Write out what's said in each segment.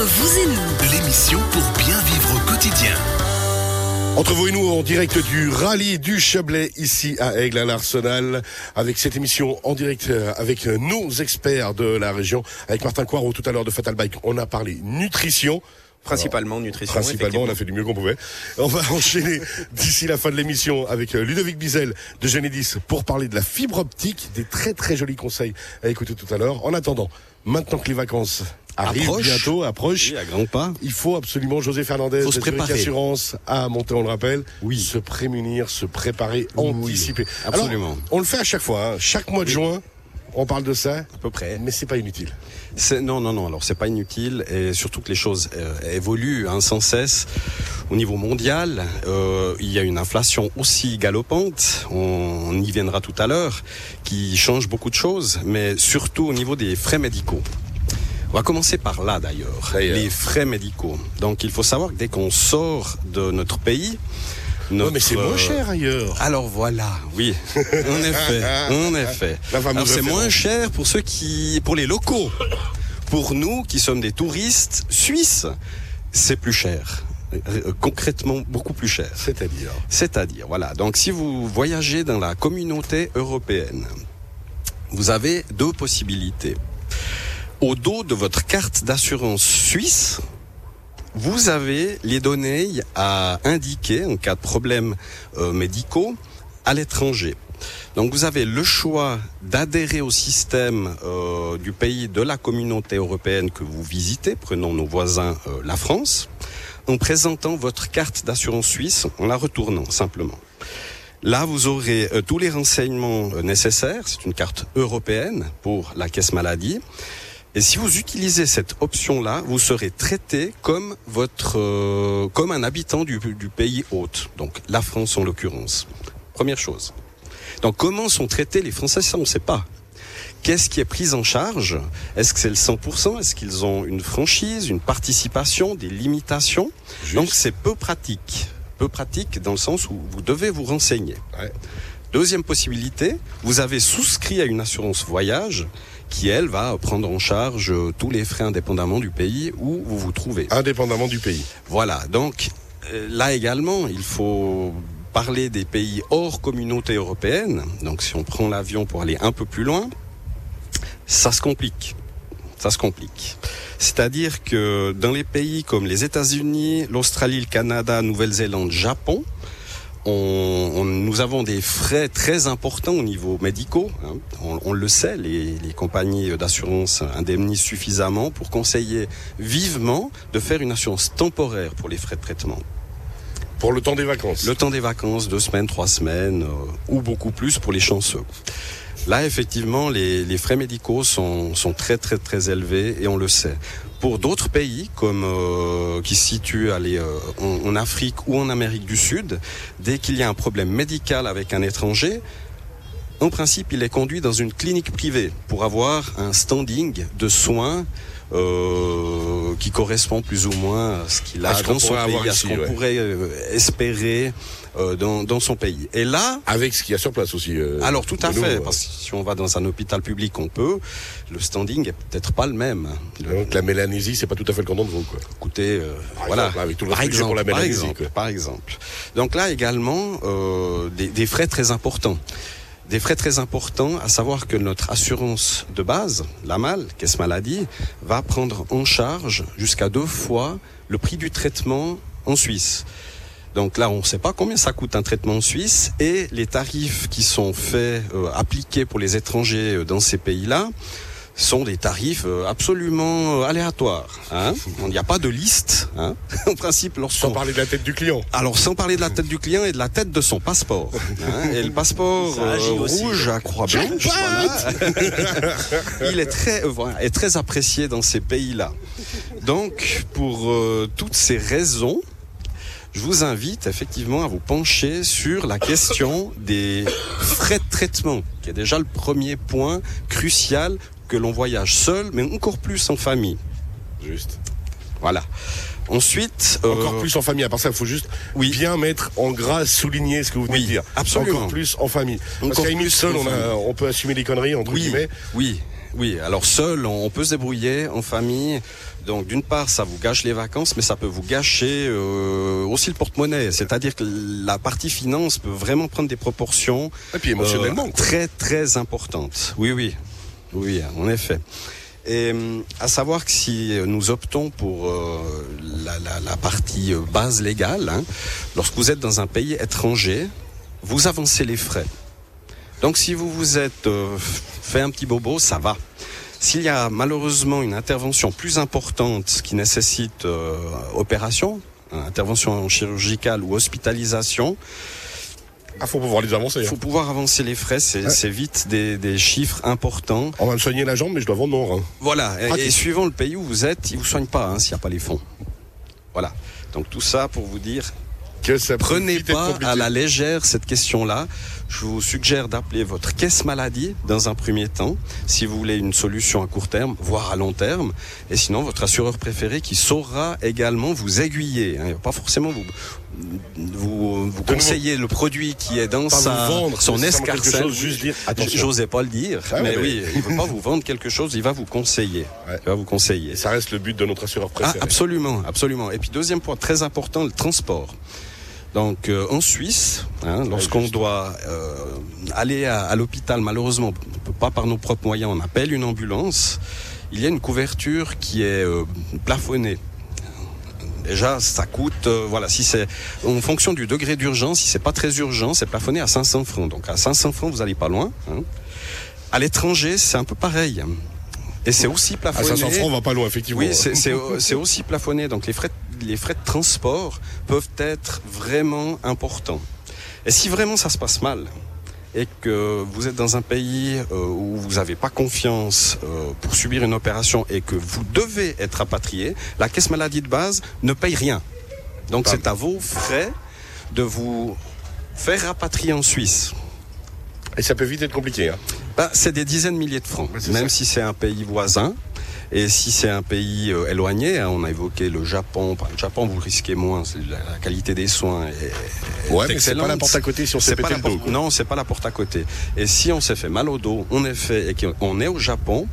Entre vous et nous, L'émission pour bien vivre au quotidien. Entre vous et nous, en direct du rallye du Chablais, ici à Aigle, à l'Arsenal, avec cette émission en direct euh, avec nos experts de la région, avec Martin Coirot tout à l'heure de Fatal Bike. On a parlé nutrition. Principalement nutrition. Principalement, on a fait du mieux qu'on pouvait. On va enchaîner d'ici la fin de l'émission avec euh, Ludovic Bizel de Genedis pour parler de la fibre optique, des très très jolis conseils à écouter tout à l'heure. En attendant, maintenant que les vacances Approche. bientôt, approchent, Oui, à grands pas. il faut absolument, José Fernandez, Faut se préparer. Assurance, à monter, on le rappelle, Oui. se prémunir, se préparer, Oui, anticiper. absolument. Alors, on le fait à chaque fois, hein. chaque mois de juin, on parle de ça, À peu près. mais c'est pas inutile. C'est- Non, non, non. Alors, c'est pas inutile et surtout que les choses euh, évoluent hein, sans cesse. Au niveau mondial, euh, il y a une inflation aussi galopante. On, on y viendra tout à l'heure, qui change beaucoup de choses, mais surtout au niveau des frais médicaux. On va commencer par là d'ailleurs, les frais médicaux. Donc, il faut savoir que dès qu'on sort de notre pays, Ouais, notre, mais c'est moins euh, cher ailleurs. Alors voilà, oui, en effet, en effet. Alors c'est moins cher pour ceux qui, pour les locaux. Pour nous qui sommes des touristes suisses, c'est plus cher. Euh, Concrètement, beaucoup plus cher. C'est-à-dire. C'est-à-dire, voilà. Donc, si vous voyagez dans la communauté européenne, vous avez deux possibilités. Au dos de votre carte d'assurance suisse, vous avez les données à indiquer en cas de problèmes euh, médicaux à l'étranger. Donc vous avez le choix d'adhérer au système euh, du pays de la communauté européenne que vous visitez, prenons nos voisins euh, la France, en présentant votre carte d'assurance suisse, en la retournant simplement. Là, vous aurez tous les renseignements nécessaires. C'est une carte européenne pour la caisse maladie. Et si vous utilisez cette option-là, vous serez traité comme votre, euh, comme un habitant du, du pays hôte. Donc la France en l'occurrence. Première chose. Donc comment sont traités les Français? Ça, on ne sait pas. Qu'est-ce qui est pris en charge? Est-ce que c'est le 100% Est-ce qu'ils ont une franchise, une participation, des limitations? Juste. Donc c'est peu pratique. Peu pratique dans le sens où vous devez vous renseigner. Ouais. Deuxième possibilité, vous avez souscrit à une assurance voyage qui, elle, va prendre en charge euh, tous les frais indépendamment du pays où vous vous trouvez. Indépendamment du pays. Voilà, donc euh, là également, il faut parler des pays hors communauté européenne. Donc si on prend l'avion pour aller un peu plus loin, ça se complique. Ça se complique. C'est-à-dire que dans les pays comme les États-Unis, l'Australie, le Canada, Nouvelle-Zélande, Japon, on, on- nous avons des frais très importants au niveau médicaux. hein. On, on le sait, les, les compagnies d'assurance indemnisent suffisamment pour conseiller vivement de faire une assurance temporaire pour les frais de traitement. Pour le temps des vacances. Le temps des vacances, deux semaines, trois semaines, euh, ou beaucoup plus pour les chanceux. Là, effectivement, les, frais médicaux sont, très très très élevés et on le sait. Pour d'autres pays, comme euh, qui se situent euh, en Afrique ou en Amérique du Sud, dès qu'il y a un problème médical avec un étranger, en principe, il est conduit dans une clinique privée pour avoir un standing de soins euh, qui correspond plus ou moins à ce qu'il a À ce dans son pays, à ce qu'on ouais. pourrait euh, espérer euh, dans, dans son pays. Et là, Avec ce qu'il y a sur place aussi. euh, alors tout à nous, fait, parce que si on va dans un hôpital public, on peut. Le standing est peut-être pas le même. Le- Donc la Mélanésie, c'est pas tout à fait le canton de Vaud, quoi. écoutez, euh, Par voilà, exemple, avec tout le par respect pour exemple, la par Mélanésie, exemple, quoi. par exemple. Donc là également, euh, des, des frais très importants. Des frais très importants, à savoir que notre assurance de base, la MAL, caisse maladie, va prendre en charge jusqu'à deux fois le prix du traitement en Suisse. Donc là, on ne sait pas combien ça coûte un traitement en Suisse et les tarifs qui sont faits, euh, appliqués pour les étrangers euh, dans ces pays-là, sont des tarifs euh, absolument euh, aléatoires. Hein Il n'y a pas de liste. Hein en principe, Sans lorsqu'on parler de la tête du client. alors, sans parler de la tête du client et de la tête de son passeport. hein, et le passeport euh, aussi. rouge à croix blanche, voilà, il est très, voilà, est très apprécié dans ces pays-là. Donc, pour euh, toutes ces raisons, je vous invite effectivement à vous pencher sur la question des frais de traitement, qui est déjà le premier point crucial que l'on voyage seul, mais encore plus en famille. Juste. Voilà. Ensuite, Encore euh, plus en famille. À part ça, il faut juste Oui. bien mettre en gras, souligner ce que vous venez Oui, de dire. absolument. Encore plus en famille. Parce Encore qu'à une seule, on, a- on peut assumer les conneries, entre Oui, guillemets. oui. oui. Alors seul, on peut se débrouiller en famille. Donc d'une part, ça vous gâche les vacances, mais ça peut vous gâcher euh, aussi le porte-monnaie. C'est-à-dire que la partie finance peut vraiment prendre des proportions Et puis émotionnellement. euh, très très importantes. Oui, oui, oui, en effet. Et hum, à savoir que si nous optons pour euh, la, la- la partie euh, base légale, hein, lorsque vous êtes dans un pays étranger, vous avancez les frais. Donc si vous vous êtes euh, fait un petit bobo, ça va. S'il y a malheureusement une intervention plus importante qui nécessite euh, opération, hein, intervention chirurgicale ou hospitalisation, Ah, faut pouvoir les avancer. il hein. faut pouvoir avancer les frais, c'est Ouais. vite des, des chiffres importants. On va me soigner la jambe, mais je dois vendre mon rein. Voilà, et, suivant le pays où vous êtes, ils vous soignent pas hein, s'il n'y a pas les fonds. Voilà. Donc tout ça pour vous dire, Que ça prenez pas compliqué. à la légère cette question-là. Je vous suggère d'appeler votre caisse maladie dans un premier temps, si vous voulez une solution à court terme, voire à long terme, et sinon votre assureur préféré qui saura également vous aiguiller. hein. Pas forcément vous vous, vous conseiller le produit qui est dans sa vendre son escarcelle. J'osais pas le dire, Ah mais mais- oui, il veut pas vous vendre quelque chose, il va vous conseiller. Ouais. Il va vous conseiller. Et ça reste le but de notre assureur Ah, préféré. absolument, absolument. Et puis deuxième point très important, le transport. Donc euh, en Suisse, hein, lorsqu'on doit euh, aller à, à l'hôpital, malheureusement, on ne peut pas par nos propres moyens, on appelle une ambulance. Il y a une couverture qui est euh, plafonnée. Déjà, ça coûte, euh, voilà, si c'est en fonction du degré d'urgence, si c'est pas très urgent, c'est plafonné à 500 francs. Donc à 500 francs, vous allez pas loin. hein. À l'étranger, c'est un peu pareil. Et c'est aussi À plafonné. 500 francs, on va pas loin, effectivement. Oui, c'est aussi plafonné. Donc les frais, les frais de transport peuvent être vraiment importants. Et si vraiment ça se passe mal et que vous êtes dans un pays euh, où vous n'avez pas confiance euh, pour subir une opération et que vous devez être rapatrié, la caisse maladie de base ne paye rien. Donc c'est à vos frais de vous faire rapatrier en Suisse. Et ça peut vite être compliqué. Hein. Bah, c'est des dizaines de milliers de francs, même ça. si c'est un pays voisin. Et si c'est un pays euh, éloigné, hein, on a évoqué le Japon. Bah, Le Japon, vous le risquez moins. La, qualité des soins est, est Ouais, mais c'est pas la porte à côté si on s'est C'est pas la porte-. Non, c'est pas la porte à côté. Et si on s'est fait mal au dos, on est fait et qu'on est au Japon,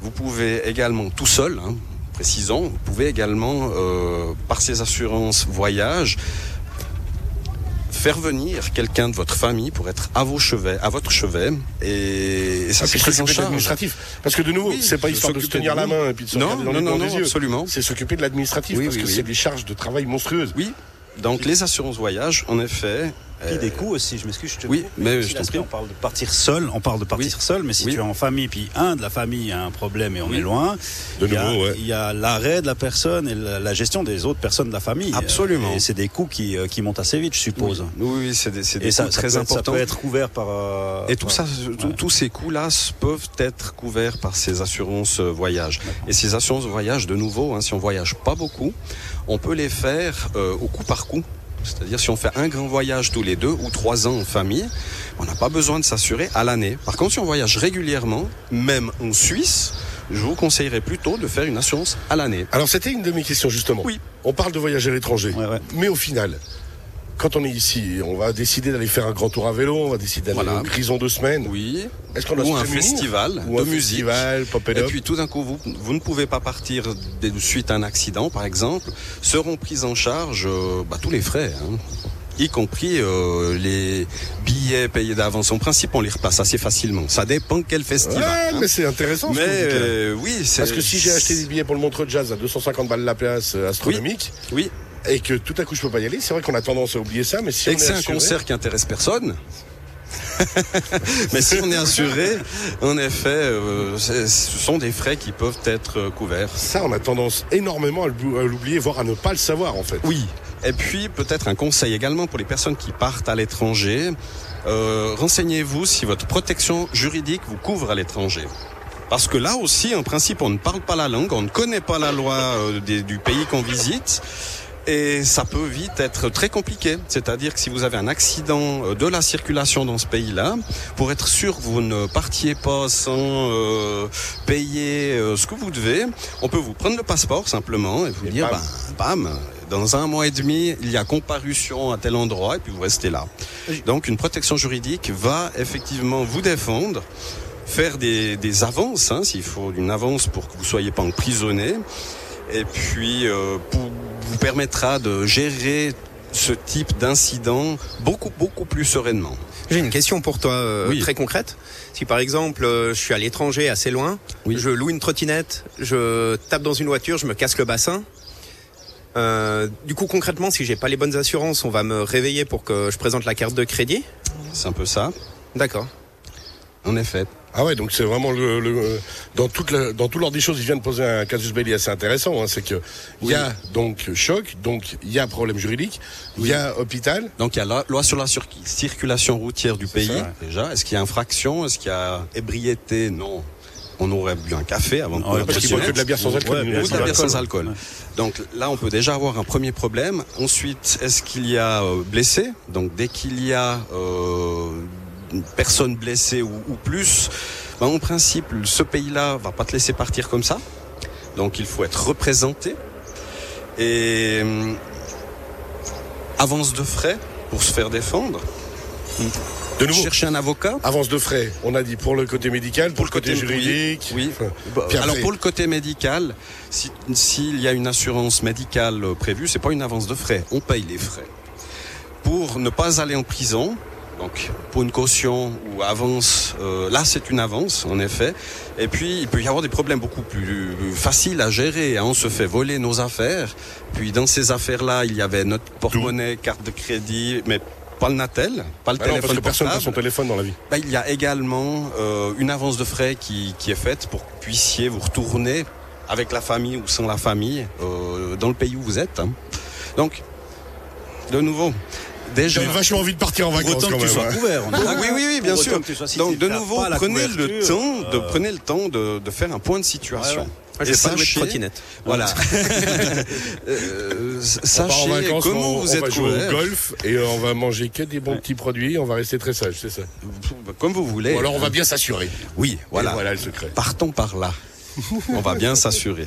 vous pouvez également tout seul. Hein, Précisons, vous pouvez également, euh, par ces assurances voyage, faire venir quelqu'un de votre famille pour être à vos chevets, à votre chevet, et, et ça c'est puis pris en charge. l'administratif. Parce que de nouveau, Oui, c'est pas histoire de se tenir de la main et puis de se Non, regarder dans non, non, non, yeux. absolument. C'est s'occuper de l'administratif Oui, parce oui, que c'est des charges de travail monstrueuses. Oui, donc les assurances voyage, en effet. Puis euh, des coûts aussi, je m'excuse, je te Oui, coupe, mais je t'en prie. on parle de partir seul, on parle de partir Oui. seul, mais si Oui. tu es en famille, puis un de la famille a un problème et on Oui. est loin, De il y a- nouveau, ouais. il y a l'arrêt de la personne et la, la gestion des autres personnes de la famille. Absolument. Et c'est des coûts qui, euh, qui montent assez vite, je suppose. Oui, oui, c'est des, des Et coûts ça très être, ça importants. peut être couvert par... euh, Et tout ça, Ouais. tous ces coûts-là s- peuvent être couverts par ces assurances voyage. Et ces assurances voyage, de nouveau, hein, si on voyage pas beaucoup, on peut les faire euh, au coup par coup. C'est-à-dire si on fait un grand voyage tous les deux ou trois ans en famille, on n'a pas besoin de s'assurer à l'année. Par contre, si on voyage régulièrement, même en Suisse, je vous conseillerais plutôt de faire une assurance à l'année. Alors c'était une de mes questions justement. Oui. On parle de voyage à l'étranger. Ouais, ouais. Mais au final, quand on est ici, on va décider d'aller faire un grand tour à vélo, on va décider d'aller Voilà. au Grison deux semaines. Oui. Est-ce qu'on Ou un festival Ou de un musique. festival, pop Et puis tout d'un coup, vous, vous ne pouvez pas partir de suite à un accident, par exemple, seront pris en charge euh, bah, tous les frais, hein, y compris euh, les billets payés d'avance. En principe, on les repasse assez facilement. Ça dépend quel festival. Ouais, hein. mais c'est intéressant. ce Mais que euh, oui, c'est Parce que si j'ai acheté des billets pour le Montreux Jazz à 250 balles la place astronomique oui, et que tout à coup je peux pas y aller, c'est vrai qu'on a tendance à oublier ça, mais si et on que est c'est un concert qui intéresse personne. Mais si on est assuré, en effet, euh, ce sont des frais qui peuvent être euh, couverts. ça, on a tendance énormément à l'ou- à l'oublier, voire à ne pas le savoir en fait. Oui. Et puis peut-être un conseil également pour les personnes qui partent à l'étranger. Euh, Renseignez-vous si votre protection juridique vous couvre à l'étranger. Parce que là aussi, en principe, on ne parle pas la langue, on ne connaît pas la loi euh, des- du pays qu'on visite. Et ça peut vite être très compliqué. C'est-à-dire que si vous avez un accident euh, de la circulation dans ce pays-là, pour être sûr que vous ne partiez pas sans euh, payer euh, ce que vous devez, on peut vous prendre le passeport simplement et vous Et dire, bam. ben, bam, dans un mois et demi, il y a comparution à tel endroit et puis vous restez là. Donc une protection juridique va effectivement vous défendre faire des, des avances, hein, s'il faut une avance pour que vous soyez pas emprisonné, et puis euh, vous permettra de gérer ce type d'incident beaucoup beaucoup plus sereinement. J'ai une question pour toi euh, Oui. très concrète. Si par exemple euh, je suis à l'étranger assez loin, Oui. je loue une trottinette, je tape dans une voiture, je me casse le bassin. Euh, du coup concrètement, si j'ai pas les bonnes assurances, on va me réveiller pour que je présente la carte de crédit? C'est un peu ça, D'accord. En effet. Ah ouais, donc c'est vraiment le, le- dans toute la, dans tout l'ordre des choses, il vient de poser un casus belli assez intéressant. Hein, c'est que il y a donc choc, donc il y a problème juridique, il y a hôpital. Donc il y a la loi sur la sur- circulation routière du pays ça, déjà. Est-ce qu'il y a infraction? Est-ce qu'il y a ébriété? Non. On aurait bu un café avant de Ouais, prendre Parce boivent que de la bière sans alcool. ou de la Sans bière sans alcool, alcool. Donc là, on peut déjà avoir un premier problème. Ensuite, est-ce qu'il y a euh, blessé Donc dès qu'il y a euh, une personne blessée ou, ou plus, ben, en principe, ce pays-là va pas te laisser partir comme ça. Donc il faut être représenté. Et hum, avance de frais pour se faire défendre. De nouveau, Chercher un avocat. avance de frais. On a dit pour le côté médical, pour, le côté, juridique. Oui. Bah, Alors pour le côté médical, si- s'il y a une assurance médicale prévue, c'est pas une avance de frais, on paye les frais. Pour ne pas aller en prison, donc pour une caution ou avance, euh, là c'est une avance en effet. Et puis il peut y avoir des problèmes beaucoup plus faciles à gérer. hein. On se fait voler nos affaires. Puis dans ces affaires-là, il y avait notre porte-monnaie, carte de crédit, mais pas le Natel, pas le Ah non, téléphone parce que personne n'a son téléphone dans la vie. Bah, il y a également euh, une avance de frais qui, qui est faite pour que vous puissiez vous retourner avec la famille ou sans la famille euh, dans le pays où vous êtes. hein. Donc, de nouveau, déjà. J'ai vachement envie de partir en vacances autant que tu sois couvert. on oui, oui, oui, bien sûr. Donc, de nouveau, la prenez le temps, de, euh, prenez le temps de, de faire un point de situation. Et sachez- trottinette. Voilà. Euh, On sachez vacances, comment on, vous on êtes va jouer couvert. au golf et euh, on va manger que des bons petits produits. On va rester très sage, c'est ça. Comme vous voulez. Ou alors on va bien s'assurer. Oui, Voilà. voilà. voilà le secret. Partons par là. on va bien s'assurer.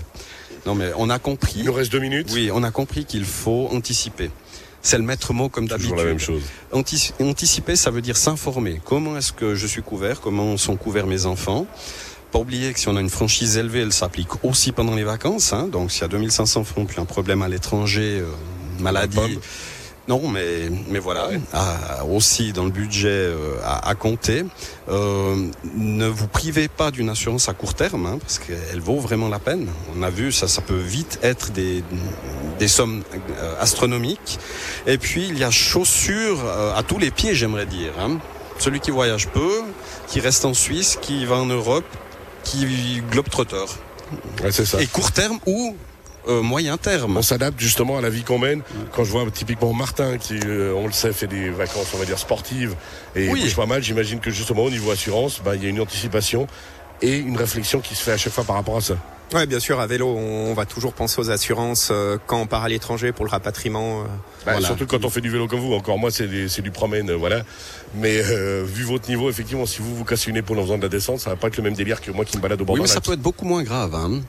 Non, mais on a compris. Il nous reste deux minutes. Oui, on a compris qu'il faut anticiper. C'est le maître mot comme d'habitude. Toujours la même chose. Antici- anticiper, ça veut dire s'informer. Comment est-ce que je suis couvert? Comment sont couverts mes enfants? Pas oublier que si on a une franchise élevée, elle s'applique aussi pendant les vacances. hein. Donc, s'il y a 2500 francs, puis un problème à l'étranger, euh, maladie. Non, mais mais voilà, à- aussi dans le budget euh, à, à compter. Euh, ne vous privez pas d'une assurance à court terme, hein, parce qu'elle vaut vraiment la peine. On a vu ça, ça peut vite être des des sommes euh, astronomiques. Et puis il y a chaussures à tous les pieds, j'aimerais dire. hein. Celui qui voyage peu, qui reste en Suisse, qui va en Europe, qui globe trotteur. Ouais, c'est ça. Et court terme ou euh, moyen terme. On s'adapte justement à la vie qu'on mène. Quand je vois typiquement Martin, qui, euh, on le sait, fait des vacances, on va dire sportives, et Oui. bouge pas mal, j'imagine que justement au niveau assurance, bah, il y a une anticipation et une réflexion qui se fait à chaque fois par rapport à ça. Ouais, bien sûr, à vélo, on va toujours penser aux assurances euh, quand on part à l'étranger pour le rapatriement. euh. Bah, Voilà. Surtout quand on fait du vélo comme vous. Encore moi, c'est du promène, euh, voilà. Mais euh, vu votre niveau, effectivement, si vous vous cassez une épaule en faisant de la descente, ça va pas être le même délire que moi qui me balade au bord Oui, d'un mais ça peut être beaucoup moins grave. hein.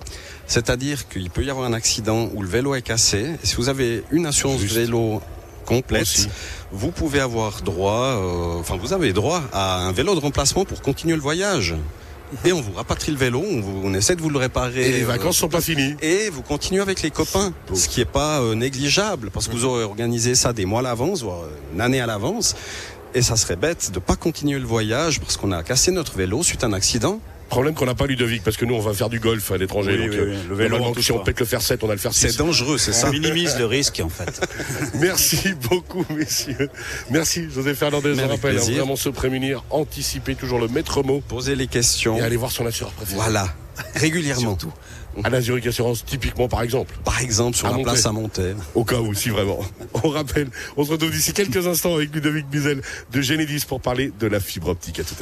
C'est-à-dire qu'il peut y avoir un accident où le vélo est cassé. Et si vous avez une assurance Juste. vélo complète, Aussi. vous pouvez avoir droit, euh, enfin vous avez droit à un vélo de remplacement pour continuer le voyage. Et on vous rapatrie le vélo, on, vous- on essaie de vous le réparer. Et les euh, vacances sont pas finies. et vous continuez avec les copains, ce qui est pas euh, négligeable, parce que vous aurez organisé ça des mois à l'avance, voire une année à l'avance. Et ça serait bête de pas continuer le voyage parce qu'on a cassé notre vélo suite à un accident. Problème qu'on n'a pas Ludovic, parce que nous, on va faire du golf à l'étranger. Oui, donc, oui, euh, oui. Le vélo, on si on pète le fer 7, on a le fer 6. C'est dangereux, c'est On ça. minimise le risque en fait. Merci beaucoup, messieurs. Merci, José Fernandez. On rappelle, hein, plaisir. vraiment se prémunir, anticiper toujours le maître mot Posez les questions. et aller voir son assureur préféré. Voilà, régulièrement. À la Zurich Assurance, typiquement, par exemple. Par exemple, sur À la monter. place à monter. Au cas où, si vraiment. On rappelle, on se retrouve d'ici quelques instants avec Ludovic Bizel de Genedis pour parler de la fibre optique. À tout à l'heure.